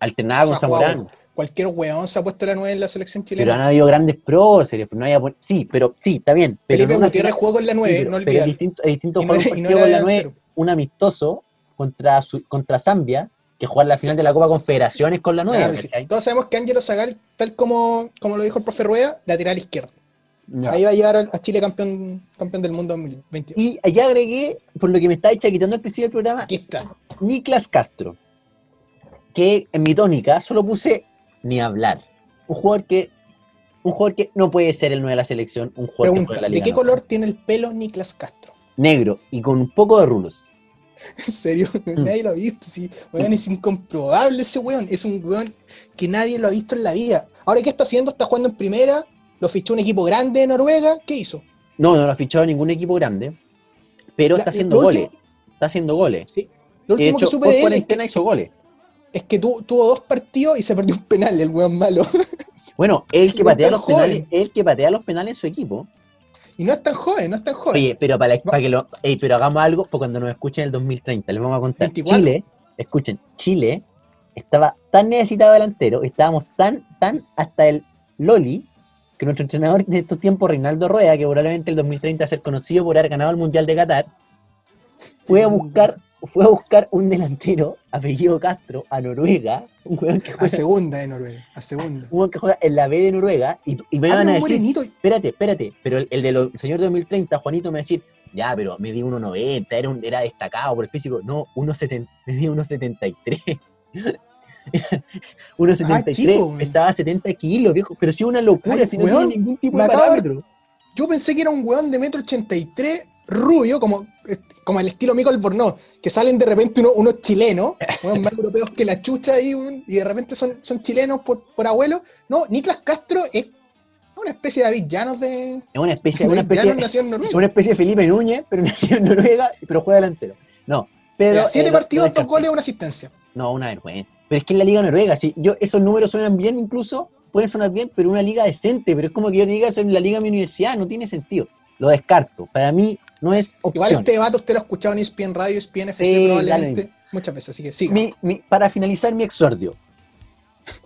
Alternado con Zamorano. Cualquier weón se ha puesto la 9 en la selección Pero han chilena. habido grandes próceres, pero no haya Sí, pero sí, está bien. Pero Felipe no Gutiérrez final- jugó con la 9, sí, pero, no pero olvidar. distinto, es distinto Y no jugar un era- y no partido era con la 9, delantero. un amistoso contra, su- contra Zambia, que jugar la final de la Copa Confederaciones con la 9. Claro, sí. Todos sabemos que Ángelo Zagal, tal como, como lo dijo el profe Rueda, lateral izquierdo. Ahí va a llevar a Chile campeón, campeón del mundo 2022. Y allá agregué, por lo que me estaba chaquitando al principio del programa, Aquí está. Niklas Castro, que en mi tónica solo puse ni hablar. Un jugador que un jugador que no puede ser el 9 de la selección, un jugador Pregunta, la ¿de qué color tiene el pelo Niklas Castro? Negro y con un poco de rulos. En serio, Mm. nadie lo ha visto. Sí. Weón, es incomprobable ese weón. Es un weón que nadie lo ha visto en la vida. Ahora, ¿qué está haciendo? Está jugando en primera. Lo fichó un equipo grande de Noruega. ¿Qué hizo? No, no lo ha fichado ningún equipo grande, pero La- está haciendo goles. último- Está haciendo goles. Lo De último hecho, que supe de él es que, hizo goles. es que tu- tuvo dos partidos y se perdió un penal, el weón malo. Bueno, el que No patea los penales, el que patea los penales en su equipo. Y no es tan joven, no es tan joven. Oye, pero para, para que lo, ey, pero hagamos algo, porque cuando nos escuchen en el 2030, les vamos a contar. 24. Chile, escuchen, Chile estaba tan necesitado delantero, estábamos tan, tan hasta el Loli, que nuestro entrenador de estos tiempos, Reinaldo Rueda, que probablemente el 2030 va a ser conocido por haber ganado el Mundial de Qatar, fue a buscar, fue a buscar un delantero, apellido Castro, a Noruega, un weón que A juega, segunda de Noruega. A segunda. un que juega en la B de Noruega, y, y me Ah, van a decir, morenito. espérate, espérate, pero el, el de los el señor 2030, Juanito, me va a decir, ya, pero me di 1,90, era, un- era destacado por el físico. No, 1,70, me di 1,73. 1,73, Ah, pesaba 70 kilos, viejo, pero sí una locura, Ay, si no weón, tiene ningún tipo de de- parámetro. Yo pensé que era un weón de metro 83, rubio, como, como el estilo Mico Albornoz, que salen de repente uno- unos chilenos, más europeos que la chucha weón, y de repente son, son chilenos por, por abuelo. No, Niklas Castro es una especie de David Llanos de. Es una especie, una David especie, Llanos nació en Noruega. una especie de Felipe Núñez, pero nacido en Noruega, pero juega delantero. No, pero... Siete eh, partidos, dos goles, una asistencia. No, una vergüenza. Pero es que en la Liga Noruega, si yo, esos números suenan bien incluso, pueden sonar bien, pero una liga decente, pero es como que yo te diga eso en la liga de mi universidad, no tiene sentido. Lo descarto. Para mí no es Igual opción. este debate usted lo ha escuchado en ESPN Radio, ESPN FC Sí, probablemente muchas veces, así que siga. Mi- mi- para finalizar mi exordio,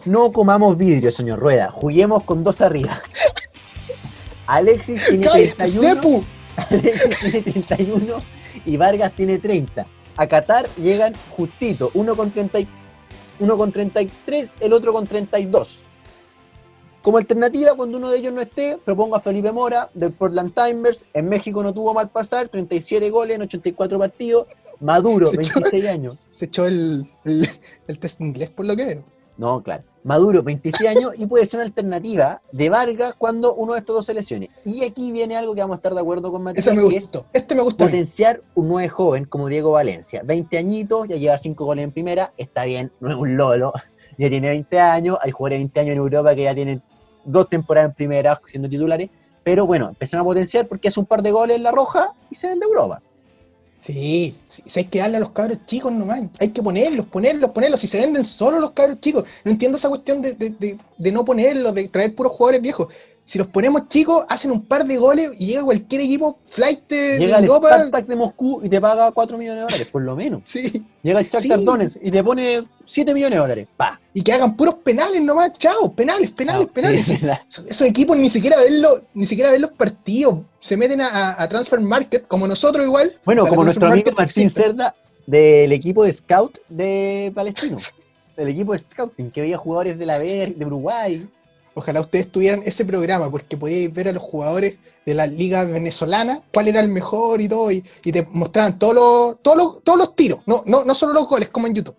no comamos vidrio, señor Rueda, juguemos con dos arriba. Alexis tiene ¡Cállate, 31, Cepu! Alexis tiene 31 y Vargas tiene 30. A Qatar llegan justito, uno con, 30 y- uno con 33, el otro con 32. Como alternativa, cuando uno de ellos no esté, propongo a Felipe Mora del Portland Timers. En México no tuvo mal pasar, 37 goles en 84 partidos. Maduro, Se echó- 26 años. Se echó el, el, el test inglés por lo que veo. No, claro. Maduro, 26 años, y puede ser una alternativa de Vargas cuando uno de estos dos se lesione. Y aquí viene algo que vamos a estar de acuerdo con Matías, Eso me que es gustó. Este me gustó. a mí. potenciar un nueve joven como Diego Valencia. 20 añitos, ya lleva 5 goles en primera, está bien, no es un lolo, ya tiene 20 años, hay jugadores de 20 años en Europa que ya tienen dos temporadas en primera siendo titulares, pero bueno, empezamos a potenciar porque hace un par de goles en la roja y se ven de Europa. Sí, sí, sí, hay que darle a los cabros chicos nomás. Hay que ponerlos, ponerlos, ponerlos. Si se venden solo los cabros chicos. No entiendo esa cuestión de, de- de- de no ponerlos, de traer puros jugadores viejos. Si los ponemos chicos, hacen un par de goles y llega cualquier equipo flight de, Llega el. Spartak de Moscú y te paga 4 millones de dólares, por lo menos. Sí, Llega el Shakhtar Sí. Donetsk y te pone 7 millones de dólares. Pa. y que hagan puros penales nomás. Chao, penales, penales, Chao. penales. Sí, Esos, esos equipos ni siquiera ven los, ni siquiera ven los partidos. Se meten a, Transfer Market, como nosotros igual. Bueno, como nuestro amigo Martín. Cerda del equipo de scout de Palestino. Del equipo de scouting, que veía jugadores de la B, de Uruguay. Ojalá ustedes tuvieran ese programa, porque podíais ver a los jugadores de la liga venezolana, cuál era el mejor y todo, y, y te mostraban todos los, todos los, todos los tiros, no, no, no solo los goles como en YouTube.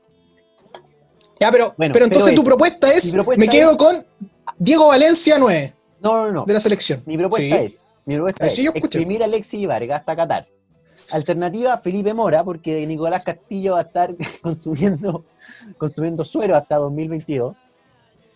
Ya, pero, Bueno, pero entonces pero tu propuesta es, propuesta me quedo es- con Diego Valencia 9 No, no, no. de la selección. Mi propuesta Sí. es, mi propuesta es exprimir a Alexis Vargas hasta Qatar. Alternativa, Felipe Mora, porque Nicolás Castillo va a estar consumiendo, consumiendo suero hasta 2022.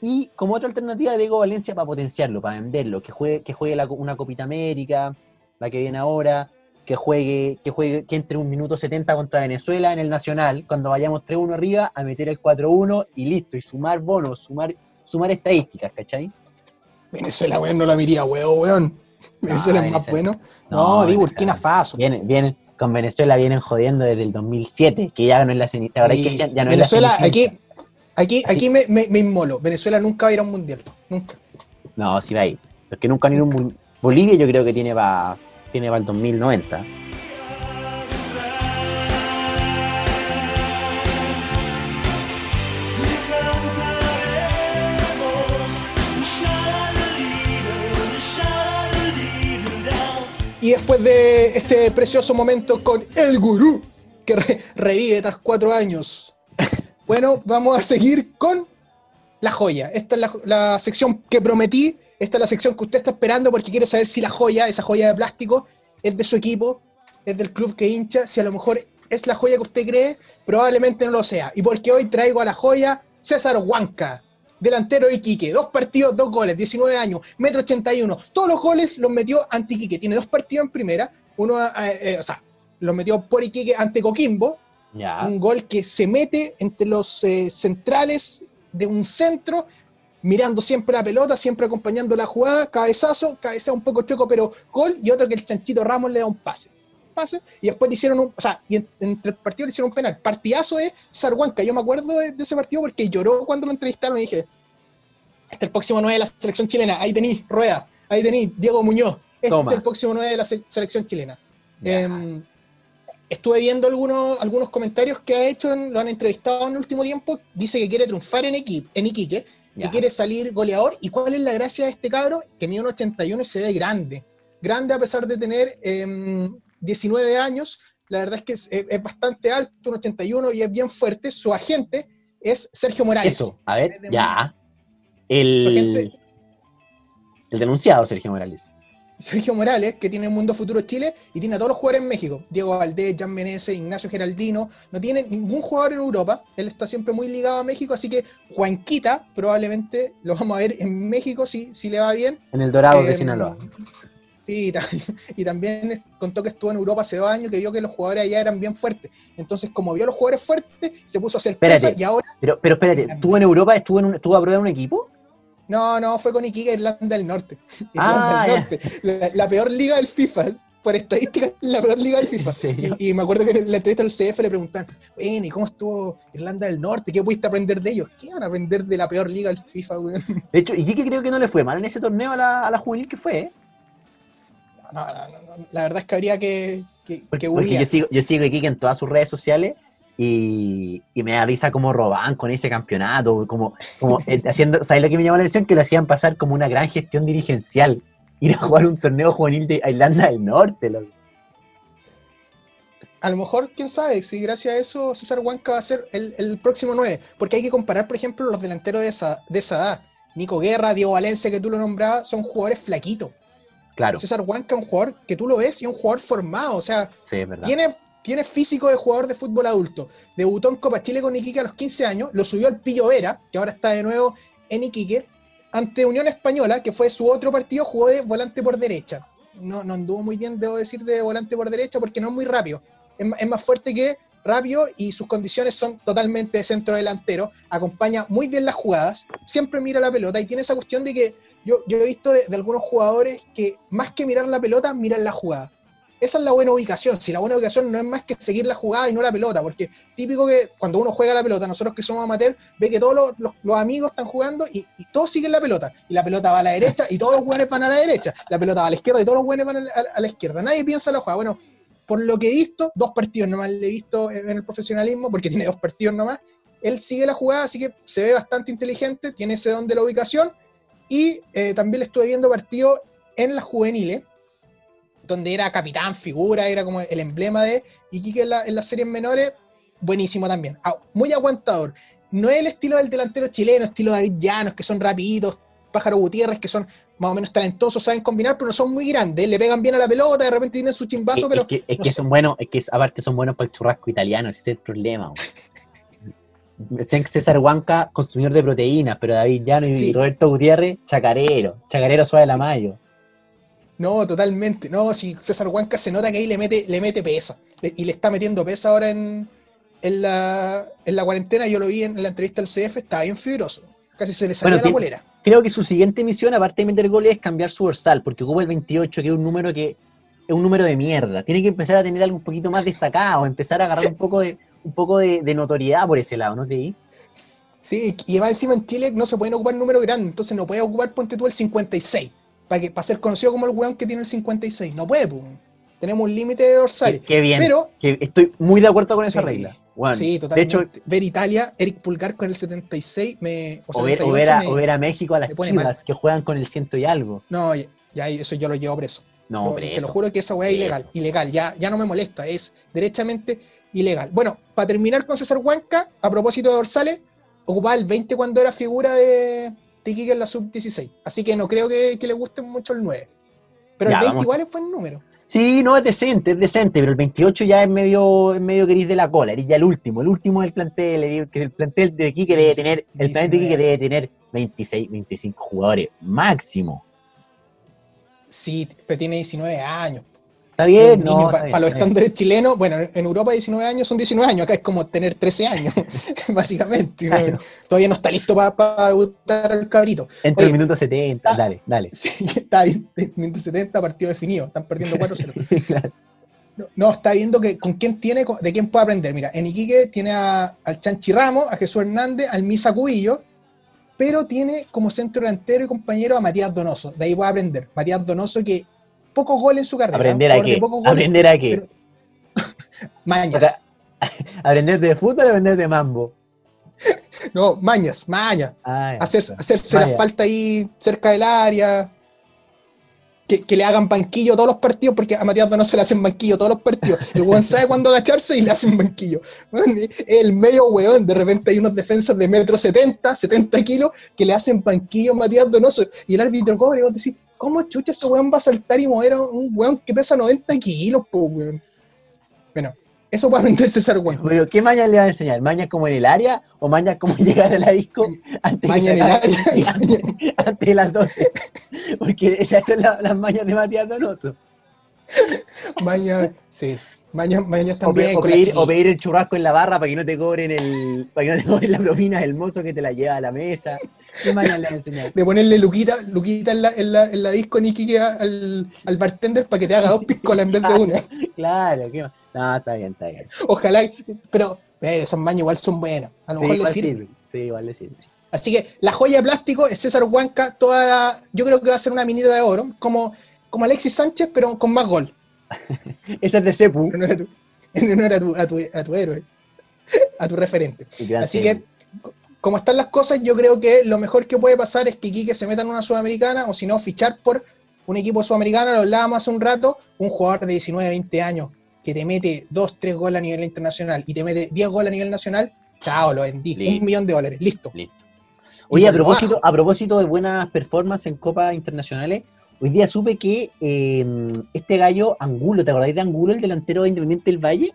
Y como otra alternativa, Diego Valencia para potenciarlo, para venderlo, que juegue, que juegue la una Copita América, la que viene ahora, que juegue, que juegue, que entre un minuto 70 contra Venezuela en el Nacional, cuando vayamos 3-1 arriba, a meter el 4-1 y listo, y sumar bonos, sumar, sumar estadísticas, ¿cachai? Venezuela, weón, no la miría, weón, weón. Venezuela es más Venezuela. bueno. No, di Venezuela. Burkina Faso. Vienen, vienen, con Venezuela vienen jodiendo desde el 2007, que ya no es la cenita. Ahora hay que Y ya, ya no Venezuela, es la aquí. Aquí, aquí me, me, me inmolo. Venezuela nunca va a ir a un mundial. Nunca. No, sí va a ir. Los que nunca han ido a un mun- Bolivia yo creo que tiene para tiene para el 2090. Y después de este precioso momento con el gurú, que re- revive tras cuatro años. Bueno, vamos a seguir con la joya. Esta es la, sección que prometí. Esta es la sección que usted está esperando porque quiere saber si la joya, esa joya de plástico, es de su equipo, es del club que hincha. Si a lo mejor es la joya que usted cree, probablemente no lo sea. Y porque hoy traigo a la joya César Huanca, delantero de Iquique. Dos partidos, dos goles, 19 años, metro 81. Todos los goles los metió ante Iquique. Tiene dos partidos en primera. Uno, eh, eh, o sea, los metió por Iquique ante Coquimbo. Ya. Un gol que se mete entre los eh, centrales de un centro, mirando siempre la pelota, siempre acompañando la jugada, cabezazo, cabeza un poco choco, pero gol, y otro que el Chanchito Ramos le da un pase. Pase, y después le hicieron un, o sea, y en- entre el partido le hicieron un penal. Partidazo es Sarhuanca, yo me acuerdo de, de ese partido porque lloró cuando lo entrevistaron y dije, este es el próximo 9 de la selección chilena, ahí tení, Rueda, ahí tení, Diego Muñoz, este Toma. es el próximo 9 de la se- selección chilena. Em, estuve viendo algunos, algunos comentarios que ha hecho, lo han entrevistado en el último tiempo. Dice que quiere triunfar en, Iqui- en Iquique, que quiere salir goleador. ¿Y cuál es la gracia de este cabro? Que mide un 81 y se ve grande. Grande a pesar de tener em, 19 años. La verdad es que es, es- es bastante alto, un 81 y es bien fuerte. Su agente es Sergio Morales. Eso, a ver, ya. Su El, agente, el denunciado Sergio Morales. Sergio Morales, que tiene Mundo Futuro Chile y tiene a todos los jugadores en México. Diego Valdés, Jan Menezes, Ignacio Geraldino. No tiene ningún jugador en Europa. Él está siempre muy ligado a México, así que Juanquita probablemente lo vamos a ver en México si, si le va bien. En el Dorado de Em, Sinaloa. Y, ta- y también contó que estuvo en Europa hace dos años, que vio que los jugadores allá eran bien fuertes. Entonces, como vio a los jugadores fuertes, se puso a hacer Espérate. y ahora, Pero, pero espérate, ¿estuvo en Europa? ¿Estuvo, en un, ¿Estuvo a prueba de un equipo? No, no, fue con Iquique, Irlanda del Norte. Ah, Irlanda del. Norte. La, la peor liga del FIFA, por estadística, la peor liga del FIFA. Y, y me acuerdo que en la entrevista del CF le preguntan, bueno, ¿y cómo estuvo Irlanda del Norte? ¿Qué pudiste aprender de ellos? ¿Qué van a aprender de la peor liga del FIFA, weón? De hecho, y que creo que no le fue mal en ese torneo a la, a la juvenil que fue, ¿eh? No, no, no, no. La verdad es que habría que, que, Porque, que porque yo sigo, yo sigo Iquique en todas sus redes sociales y, y me da risa como roban con ese campeonato, como, como eh, haciendo, ¿sabes lo que me llamó la atención? Que lo hacían pasar como una gran gestión dirigencial, ir a jugar un torneo juvenil de Irlanda del Norte. loco. A lo mejor, quién sabe, si gracias a eso César Huanca va a ser el, el próximo 9. Porque hay que comparar, por ejemplo, los delanteros de esa, de esa edad. Nico Guerra, Diego Valencia, que tú lo nombrabas, son jugadores flaquitos. Claro, César Huanca es un jugador que tú lo ves y un jugador formado. O sea, sí, tiene, tiene físico de jugador de fútbol adulto. Debutó en Copa Chile con Iquique a los 15 años, lo subió al Pillo Vera, que ahora está de nuevo en Iquique, ante Unión Española, que fue su otro partido, jugó de volante por derecha. No, no anduvo muy bien, debo decir, de volante por derecha, porque no es muy rápido. Es, más fuerte que rápido y sus condiciones son totalmente de centro delantero. Acompaña muy bien las jugadas, siempre mira la pelota y tiene esa cuestión de que yo, yo he visto de, de algunos jugadores que más que mirar la pelota, miran la jugada. Esa es la buena ubicación. Si la buena ubicación no es más que seguir la jugada y no la pelota, porque típico que cuando uno juega la pelota, nosotros que somos amateur, ve que todos los, amigos están jugando y, y todos siguen la pelota. Y la pelota va a la derecha y todos los buenos van a la derecha. La pelota va a la izquierda y todos los buenos van a la, izquierda. Nadie piensa la jugada. Bueno, por lo que he visto, dos partidos nomás le he visto en el profesionalismo, porque tiene dos partidos nomás. Él sigue la jugada, así que se ve bastante inteligente, tiene ese don de la ubicación. Y eh, también le estuve viendo partidos en las juveniles, donde era capitán, figura, era como el emblema de Iquique en, la- en las series menores, buenísimo también. Ah, muy aguantador. no es el estilo del delantero chileno, estilo David Llanos, que son rapiditos, Pájaro Gutiérrez, que son más o menos talentosos, saben combinar, pero no son muy grandes, le pegan bien a la pelota, de repente tienen su chimbazo, Es- pero es que, es no que son buenos, es que es- aparte son buenos para el churrasco italiano, ese es el problema. César Huanca, consumidor de proteínas, pero David Llano y Sí. Roberto Gutiérrez, chacarero, chacarero suave de la mayo. No, totalmente. No, si César Huanca se nota que ahí le mete, le mete pesa. Le- y le está metiendo pesa ahora en, en, la, en la cuarentena. Yo lo vi en la entrevista al CF, estaba bien fibroso. Casi se le salía Bueno, la polera. Creo que su siguiente misión, aparte de meter goles, es cambiar su dorsal, porque ocupa el 28, que es un número que es un número de mierda. Tiene que empezar a tener algo un poquito más destacado, empezar a agarrar un poco de, un poco de, de notoriedad por ese lado, ¿no di? Sí, y va encima en Chile no se pueden ocupar números grandes, entonces no puede ocupar, ponte tú, el 56. Para que para ser conocido como el weón que tiene el 56. No puede, pues. Tenemos un límite de dorsales. Qué, bien. Pero, que estoy muy de acuerdo con esa Sí, regla. Bueno, sí, de totalmente. hecho, ver Italia, Eric Pulgar con el 76, me. O o ver, o 78 ver a, me- o ver a México a las chivas que juegan con el ciento y algo. No, ya, ya eso yo lo llevo preso. No, pero te lo juro que esa weá es Preso. ilegal. Ilegal, ya, ya no me molesta, es derechamente ilegal. Bueno, para terminar con César Huanca, a propósito de dorsales, ocupaba el 20 cuando era figura de Tiki en la sub-16. Así que no creo que, que le guste mucho el 9. Pero Ya, el 20 vamos. igual es buen número. Sí, no, es decente, es decente, pero el 28 ya es medio, es medio gris de la cola, eres ya el último, el último del plantel, el, que el plantel de aquí que debe tener, el plantel de aquí que 19. debe tener 26, 25 jugadores máximo. Sí, pero tiene 19 años. Está bien, no, pa- para los estándares chilenos, bueno, en Europa 19 años son 19 años, acá es como tener 13 años, básicamente. Todavía no está listo para debutar al cabrito. Entre Oye, el minuto 70, ah, dale, dale. Sí, está bien, minuto 70, partido definido, están perdiendo 4-0. Claro. No, no, está viendo que con quién tiene, de quién puede aprender. Mira, en Iquique tiene a- al Chanchi Ramos, a Jesús Hernández, al Misa Cubillo, pero tiene como centro delantero y compañero a Matías Donoso. De ahí puede aprender. Matías Donoso que pocos goles en su carrera. ¿Aprender a qué? ¿Aprender a qué? pero- Mañas. ¿Aprender de fútbol o aprender de mambo? No, mañas, mañas. Ah, hacerse la falta ahí cerca del área. Que, le hagan banquillo todos los partidos, porque a Matías Donoso le hacen banquillo todos los partidos. El weón sabe cuándo agacharse y le hacen banquillo. El medio weón, de repente hay unos defensas de metro 70, 70 kilos, que le hacen banquillo a Matías Donoso. Y el árbitro cobre y vos decís, ¿cómo chucha ese weón va a saltar y mover a un weón que pesa 90 kilos, po, weón? Bueno, eso puede aprender César Weón. Pero, ¿qué mañas le va a enseñar? ¿Mañas como en el área o mañas como llegar a la disco antes, Maña en el área. antes, antes de las 12? Porque esas son la- las mañas de Matías Donoso. Maña, sí. Maña, maña O, también. o pedir, o pedir el churrasco en la barra para que no te cobren el para que no te cobren la propina del mozo que te la lleva a la mesa. ¿Qué mañas le enseñar? de ponerle Luquita, Luquita en la, en la, en la disco en Iquique al, al bartender para que te haga dos piscolas en vez de una. Claro, ¿qué? No, está bien, está bien. Ojalá, pero esas mañas igual son buenas. A lo Sí, mejor le sirve. Sí, igual le. Así que la joya de plástico es César Huanca, toda, yo creo que va a ser una minita de oro, como, como Alexis Sánchez, pero con más gol. Esa es de Cepu. En honor a tu, en honor a tu, a tu, a tu héroe, a tu referente. Así que, como están las cosas, yo creo que lo mejor que puede pasar es que Iquique se meta en una sudamericana, o si no, fichar por un equipo sudamericano, lo hablábamos hace un rato, un jugador de 19, 20 años que te mete 2, 3 goles a nivel internacional y te mete 10 goles a nivel nacional, chao, lo vendí. Listo. Un millón de dólares, listo. Listo. Oye, a propósito, a propósito de buenas performances en copas internacionales, hoy día supe que eh, este gallo Angulo, ¿te acordáis de Angulo, el delantero de Independiente del Valle?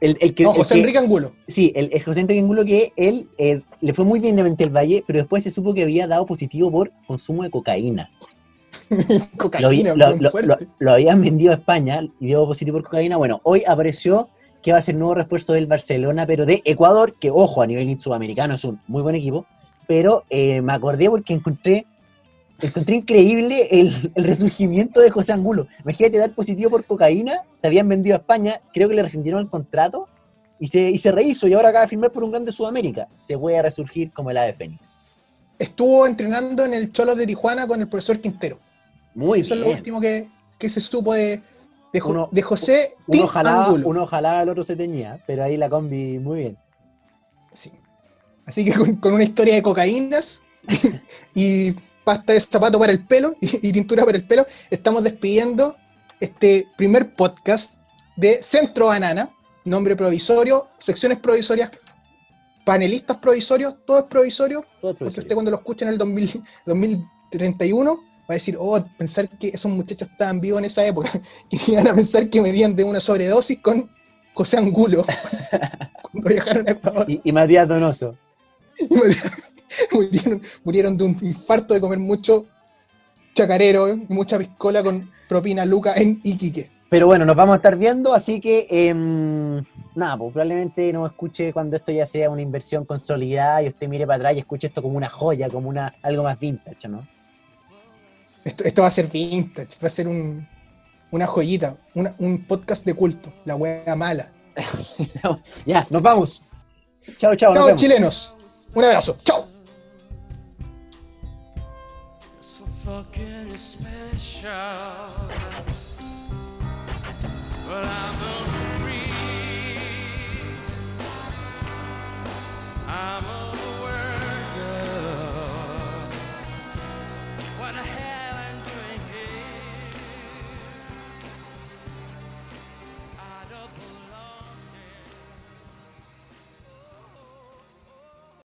El, el que, No, el José que- Enrique Angulo. Sí, el, el José Enrique Angulo que él eh, le fue muy bien en Independiente del Valle, pero después se supo que había dado positivo por consumo de cocaína. Cocaína, lo- lo- lo habían vendido a España y dio positivo por cocaína. Bueno, hoy apareció que va a ser nuevo refuerzo del Barcelona, pero de Ecuador, que ojo, a nivel sudamericano es un muy buen equipo. Pero eh, me acordé porque encontré, encontré increíble el, el resurgimiento de José Angulo. Imagínate dar positivo por cocaína, te habían vendido a España, creo que le rescindieron el contrato y se, y se rehizo y ahora acaba de firmar por un grande Sudamérica. Se puede resurgir como el ave Fénix. Estuvo entrenando en el Cholos de Tijuana con el profesor Quintero. Muy Eso es lo bien. último que, que se supo de, de, Jo- Uno- de José Uno jalaba, Angulo. uno jalaba, el otro se teñía, pero ahí la combi muy bien. Sí. Así que con, con una historia de cocaínas y pasta de zapato para el pelo y, y tintura para el pelo, estamos despidiendo este primer podcast de Centro Banana, nombre provisorio, secciones provisorias panelistas provisorios, todo es provisorio, Todo es porque usted cuando lo escuche en el 2000 2031 va a decir, oh, pensar que esos muchachos estaban vivos en esa época, y iban a pensar que morían de una sobredosis con José Angulo, cuando viajaron a Ecuador. Y, y Matías Donoso. Y murieron, murieron de un infarto de comer mucho chacarero y mucha piscola con propina Luca en Iquique. Pero bueno, nos vamos a estar viendo, así que em, nada, pues probablemente no escuche cuando esto ya sea una inversión consolidada y usted mire para atrás y escuche esto como una joya, como una algo más vintage, ¿no? Esto, esto va a ser vintage, va a ser un- una joyita, una- un podcast de culto, la wea mala. ya, nos vamos. Chao, chao. nos Chao chilenos, un abrazo, chao. fucking special. but I'm a free. I'm a